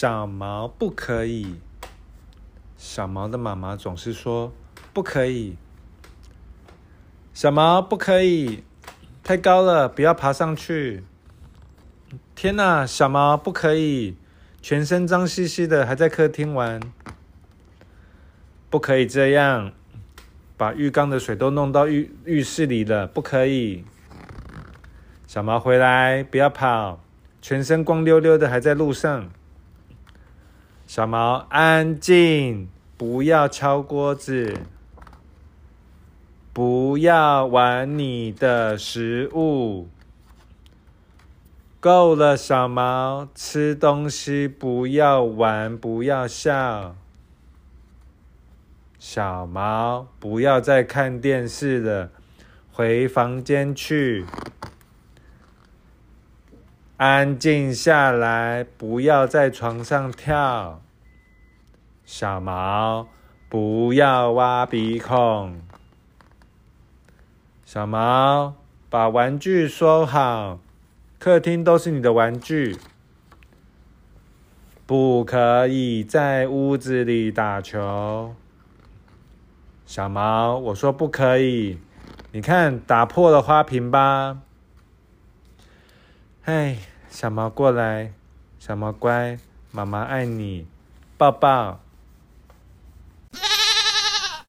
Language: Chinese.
小毛不可以。小毛的妈妈总是说不可以。小毛不可以，太高了，不要爬上去。天哪，小毛不可以，全身脏兮兮的，还在客厅玩。不可以这样，把浴缸的水都弄到浴浴室里了，不可以。小毛回来，不要跑，全身光溜溜的，还在路上。小毛安静，不要敲锅子，不要玩你的食物。够了，小毛，吃东西不要玩，不要笑。小毛，不要再看电视了，回房间去。安静下来，不要在床上跳。小毛，不要挖鼻孔。小毛，把玩具收好，客厅都是你的玩具，不可以在屋子里打球。小毛，我说不可以，你看打破了花瓶吧。哎，小毛过来，小毛乖，妈妈爱你，抱抱。